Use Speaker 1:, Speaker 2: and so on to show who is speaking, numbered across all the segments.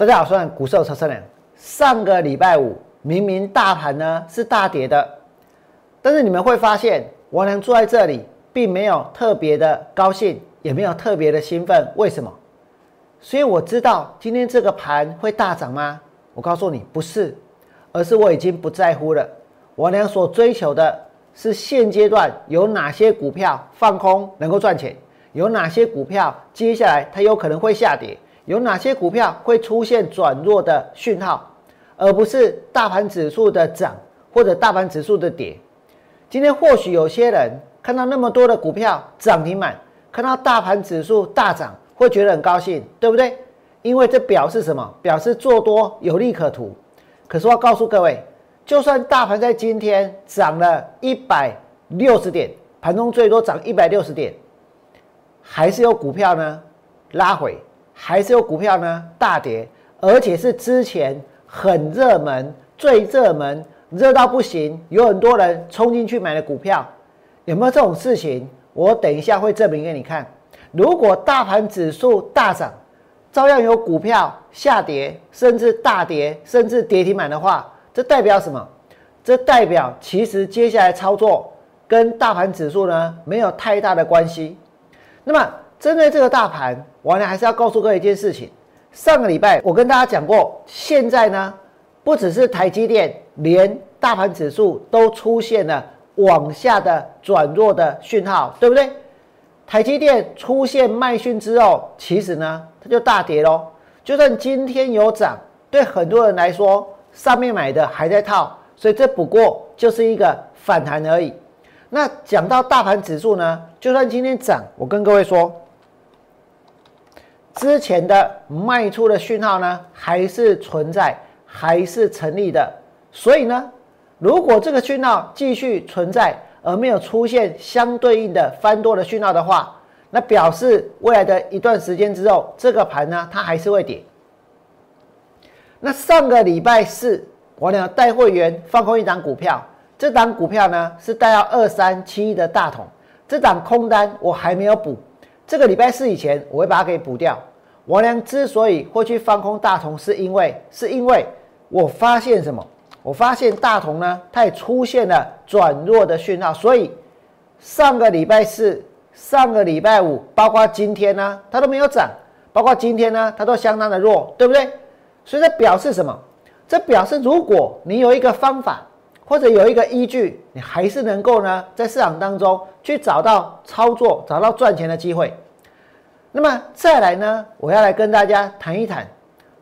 Speaker 1: 大家好，我是股市车车人。上个礼拜五，明明大盘呢是大跌的，但是你们会发现，王良坐在这里，并没有特别的高兴，也没有特别的兴奋。为什么？所以我知道今天这个盘会大涨吗？我告诉你，不是，而是我已经不在乎了。王良所追求的是现阶段有哪些股票放空能够赚钱，有哪些股票接下来它有可能会下跌。有哪些股票会出现转弱的讯号，而不是大盘指数的涨或者大盘指数的跌？今天或许有些人看到那么多的股票涨停板，看到大盘指数大涨，会觉得很高兴，对不对？因为这表示什么？表示做多有利可图。可是我告诉各位，就算大盘在今天涨了一百六十点，盘中最多涨一百六十点，还是有股票呢拉回。还是有股票呢大跌，而且是之前很热门、最热门、热到不行，有很多人冲进去买的股票，有没有这种事情？我等一下会证明给你看。如果大盘指数大涨，照样有股票下跌，甚至大跌，甚至跌停板的话，这代表什么？这代表其实接下来操作跟大盘指数呢没有太大的关系。那么针对这个大盘。我呢还是要告诉各位一件事情。上个礼拜我跟大家讲过，现在呢不只是台积电，连大盘指数都出现了往下的转弱的讯号，对不对？台积电出现卖讯之后，其实呢它就大跌喽。就算今天有涨，对很多人来说，上面买的还在套，所以这不过就是一个反弹而已。那讲到大盘指数呢，就算今天涨，我跟各位说。之前的卖出的讯号呢，还是存在，还是成立的。所以呢，如果这个讯号继续存在，而没有出现相对应的翻多的讯号的话，那表示未来的一段时间之后，这个盘呢，它还是会跌。那上个礼拜四，我呢带会员放空一档股票，这档股票呢是带到二三七的大同，这档空单我还没有补，这个礼拜四以前我会把它给补掉。王良之所以会去放空大同，是因为是因为我发现什么？我发现大同呢，它也出现了转弱的讯号。所以上个礼拜四、上个礼拜五，包括今天呢，它都没有涨；包括今天呢，它都相当的弱，对不对？所以这表示什么？这表示如果你有一个方法，或者有一个依据，你还是能够呢，在市场当中去找到操作、找到赚钱的机会。那么再来呢？我要来跟大家谈一谈，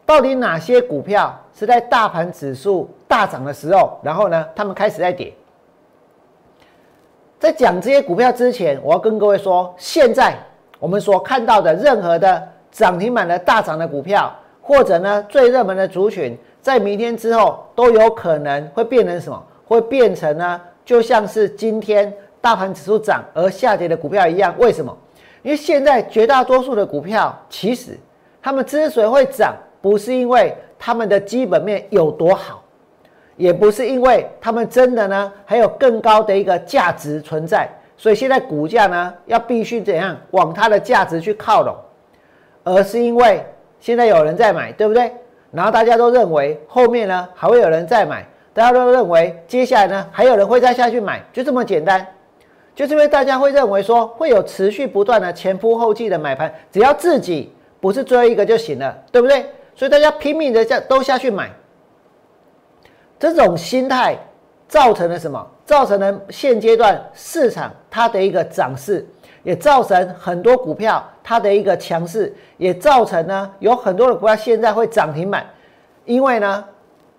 Speaker 1: 到底哪些股票是在大盘指数大涨的时候，然后呢，他们开始在跌。在讲这些股票之前，我要跟各位说，现在我们所看到的任何的涨停板的大涨的股票，或者呢最热门的族群，在明天之后都有可能会变成什么？会变成呢，就像是今天大盘指数涨而下跌的股票一样。为什么？因为现在绝大多数的股票，其实他们之所以会涨，不是因为他们的基本面有多好，也不是因为他们真的呢还有更高的一个价值存在，所以现在股价呢要必须怎样往它的价值去靠拢，而是因为现在有人在买，对不对？然后大家都认为后面呢还会有人在买，大家都认为接下来呢还有人会再下去买，就这么简单。就是因为大家会认为说会有持续不断的前仆后继的买盘，只要自己不是最后一个就行了，对不对？所以大家拼命的下都下去买，这种心态造成了什么？造成了现阶段市场它的一个涨势，也造成很多股票它的一个强势，也造成呢有很多的股票现在会涨停板，因为呢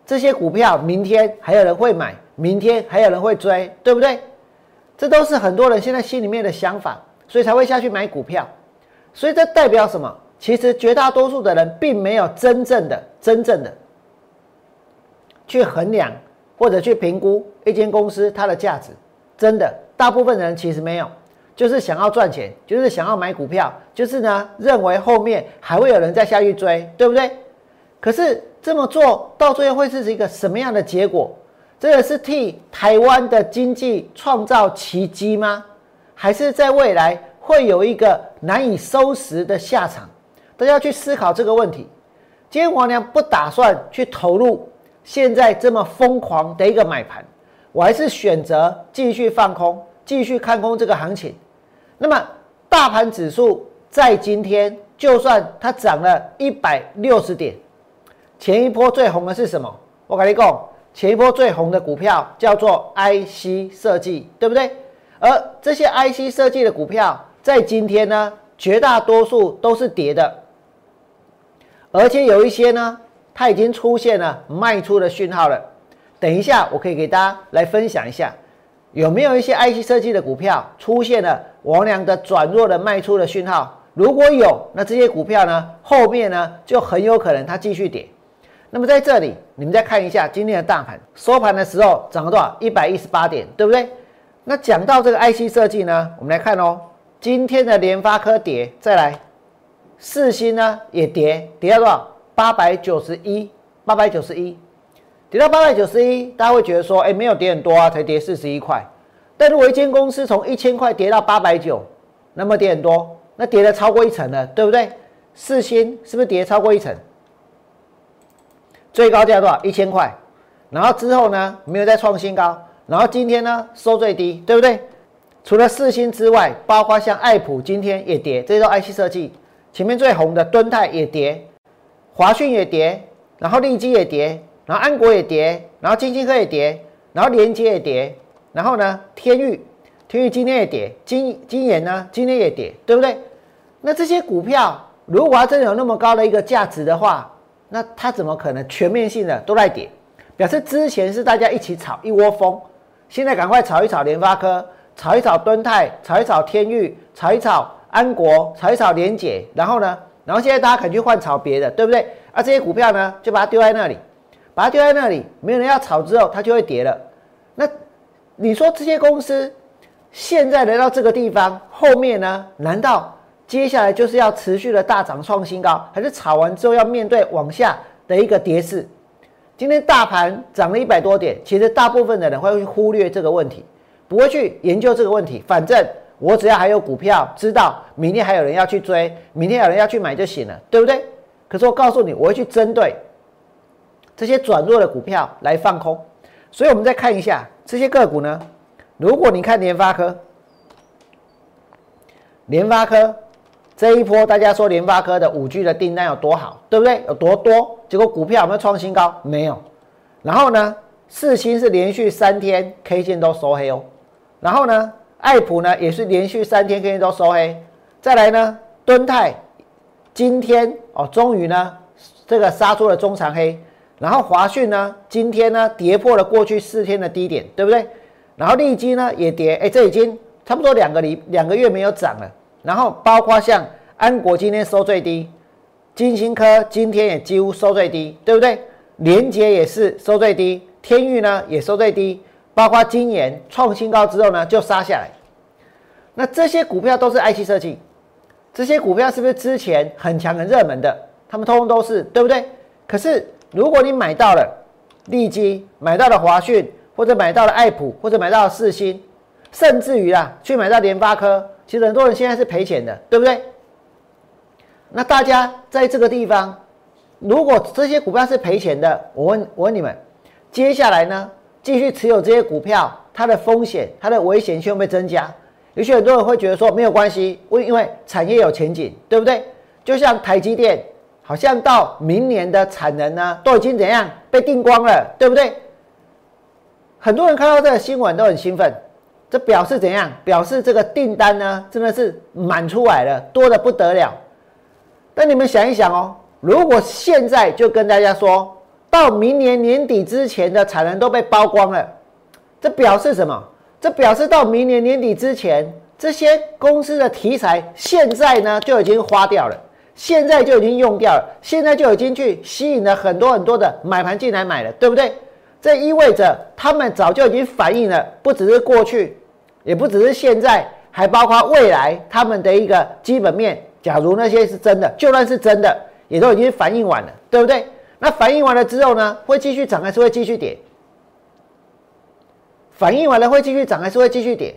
Speaker 1: 这些股票明天还有人会买，明天还有人会追，对不对？这都是很多人现在心里面的想法，所以才会下去买股票。所以这代表什么？其实绝大多数的人并没有真正的、真正的去衡量或者去评估一间公司它的价值。真的，大部分人其实没有，就是想要赚钱，就是想要买股票，就是呢认为后面还会有人再下去追，对不对？可是这么做到最后会是一个什么样的结果？这个是替台湾的经济创造奇迹吗？还是在未来会有一个难以收拾的下场？大家要去思考这个问题。今天王良不打算去投入现在这么疯狂的一个买盘，我还是选择继续放空，继续看空这个行情。那么大盘指数在今天，就算它涨了一百六十点，前一波最红的是什么？我跟你讲，前一波最红的股票叫做 IC 设计，对不对？而这些 IC 设计的股票，在今天呢，绝大多数都是跌的，而且有一些呢，它已经出现了卖出的讯号了。等一下，我可以给大家来分享一下，有没有一些 IC 设计的股票出现了王良的转弱的卖出的讯号？如果有，那这些股票呢，后面呢就很有可能它继续跌。那么在这里，你们再看一下今天的大盘收盘的时候涨了多少？一百一十八点，对不对？那讲到这个 IC 设计呢，我们来看哦，今天的联发科跌，再来四星呢也跌，跌到多少？八百九十一，八百九十一，跌到八百九十一，大家会觉得说，哎，没有跌很多啊，才跌四十一块。但如果一间公司从一千块跌到八百九，那么跌很多，那跌了超过一层了，对不对？四星是不是跌超过一层？最高价多少？一千块。然后之后呢，没有再创新高。然后今天呢收最低，对不对？除了四星之外，包括像爱普今天也跌，这都 IC 设计。前面最红的敦泰也跌，华讯也跌，然后利基也跌，然后安国也跌，然后金星科也跌，然后连接也跌，然后呢天域，天域今天也跌，金金研呢今天也跌，对不对？那这些股票如果它真的有那么高的一个价值的话，那它怎么可能全面性的都在跌？表示之前是大家一起炒一窝蜂。现在赶快炒一炒联发科，炒一炒敦泰，炒一炒天域，炒一炒安国，炒一炒联解，然后呢，然后现在大家肯去换炒别的，对不对？而这些股票呢，就把它丢在那里，把它丢在那里，没有人要炒之后，它就会跌了。那你说这些公司现在来到这个地方，后面呢？难道接下来就是要持续的大涨创新高，还是炒完之后要面对往下的一个跌势？今天大盘涨了一百多点，其实大部分的人会忽略这个问题，不会去研究这个问题。反正我只要还有股票，知道明天还有人要去追，明天有人要去买就行了，对不对？可是我告诉你，我会去针对这些转弱的股票来放空。所以，我们再看一下这些个股呢。如果你看联发科，联发科。这一波大家说联发科的五 G 的订单有多好，对不对？有多多？结果股票有没有创新高？没有。然后呢，四星是连续三天 K 线都收黑哦。然后呢，爱普呢也是连续三天 K 线都收黑。再来呢，敦泰今天哦，终于呢这个杀出了中长黑。然后华讯呢今天呢跌破了过去四天的低点，对不对？然后利基呢也跌，哎，这已经差不多两个礼两个月没有涨了。然后包括像安国今天收最低，金星科今天也几乎收最低，对不对？联捷也是收最低，天域呢也收最低，包括金研创新高之后呢就杀下来。那这些股票都是 IC 设计，这些股票是不是之前很强很热门的？他们通通都是，对不对？可是如果你买到了利基，买到了华讯，或者买到了爱普，或者买到了四星，甚至于啊去买到联发科。其实很多人现在是赔钱的，对不对？那大家在这个地方，如果这些股票是赔钱的，我问我问你们，接下来呢，继续持有这些股票，它的风险、它的危险性会不会增加？有些很多人会觉得说没有关系，为因为产业有前景，对不对？就像台积电，好像到明年的产能呢，都已经怎样被定光了，对不对？很多人看到这个新闻都很兴奋。这表示怎样？表示这个订单呢，真的是满出来了，多的不得了。但你们想一想哦，如果现在就跟大家说到明年年底之前的产能都被包光了，这表示什么？这表示到明年年底之前，这些公司的题材现在呢就已经花掉了，现在就已经用掉了，现在就已经去吸引了很多很多的买盘进来买了，对不对？这意味着他们早就已经反映了，不只是过去。也不只是现在，还包括未来他们的一个基本面。假如那些是真的，就算是真的，也都已经反映完了，对不对？那反映完了之后呢，会继续涨还是会继续跌？反映完了会继续涨还是会继续跌？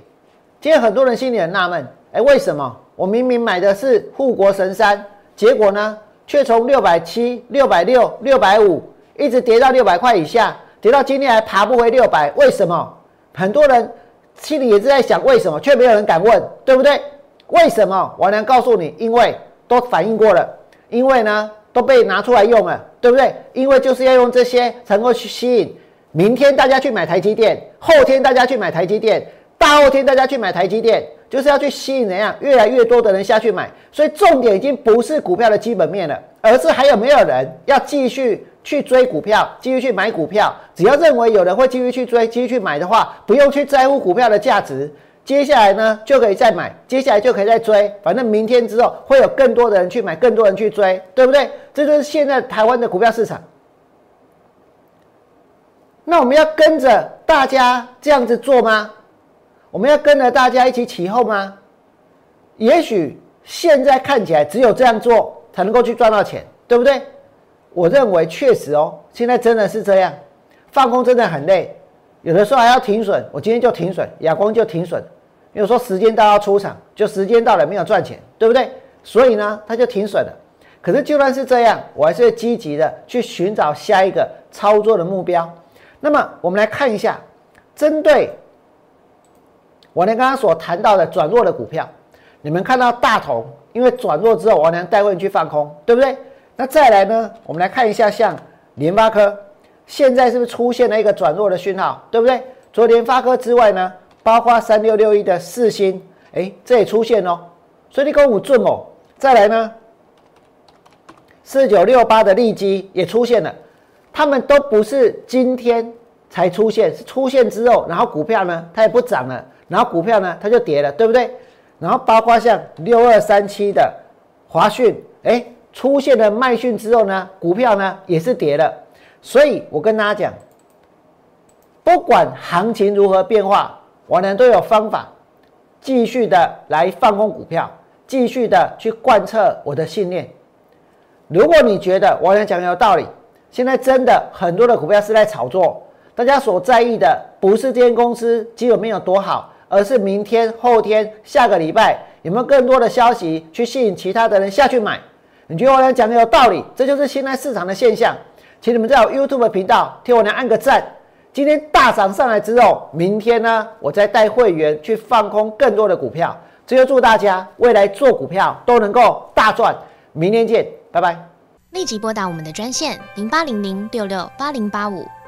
Speaker 1: 今天很多人心里很纳闷，哎，为什么我明明买的是护国神山，结果呢，却从六百七、六百六、六百五一直跌到六百块以下，跌到今天还爬不回六百，为什么？很多人心里也是在想为什么，却没有人敢问，对不对？为什么？我能告诉你，因为都反映过了，因为呢都被拿出来用了，对不对？因为就是要用这些才能够去吸引明天大家去买台积电，后天大家去买台积电，大后天大家去买台积电，就是要去吸引怎样越来越多的人下去买。所以重点已经不是股票的基本面了，而是还有没有人要继续。去追股票，继续去买股票。只要认为有人会继续去追、继续去买的话，不用去在乎股票的价值。接下来呢，就可以再买，接下来就可以再追。反正明天之后会有更多的人去买，更多人去追，对不对？这就是现在台湾的股票市场。那我们要跟着大家这样子做吗？我们要跟着大家一起起哄吗？也许现在看起来只有这样做才能够去赚到钱，对不对？我认为确实哦，现在真的是这样，放空真的很累，有的时候还要停损。我今天就停损，亚光就停损，因为说时间到要出场，就时间到了没有赚钱，对不对？所以呢，他就停损了。可是就算是这样，我还是积极的去寻找下一个操作的目标。那么我们来看一下，针对我娘刚刚所谈到的转弱的股票，你们看到大同，因为转弱之后，我娘带会去放空，对不对？那再来呢？我们来看一下，像联发科，现在是不是出现了一个转弱的讯号，对不对？除了联发科之外呢，包括三六六一的四星，哎，这也出现哦。所以你跟我准哦。再来呢，四九六八的利基也出现了，他们都不是今天才出现，是出现之后，然后股票呢它也不涨了，然后股票呢它就跌了，对不对？然后包括像六二三七的华讯，哎。出现了卖讯之后呢，股票呢也是跌了，所以我跟大家讲，不管行情如何变化，我呢都有方法，继续的来放空股票，继续的去贯彻我的信念。如果你觉得我讲有道理，现在真的很多的股票是在炒作，大家所在意的不是这间公司基本面有多好，而是明天、后天、下个礼拜有没有更多的消息去吸引其他的人下去买。你觉得我俩讲的有道理？这就是现在市场的现象，请你们在我 YouTube 频道替我俩按个赞。今天大涨上来之后，明天呢，我再带会员去放空更多的股票。这就祝大家未来做股票都能够大赚。明天见，拜拜。立即拨打我们的专线零八零零六六八零八五。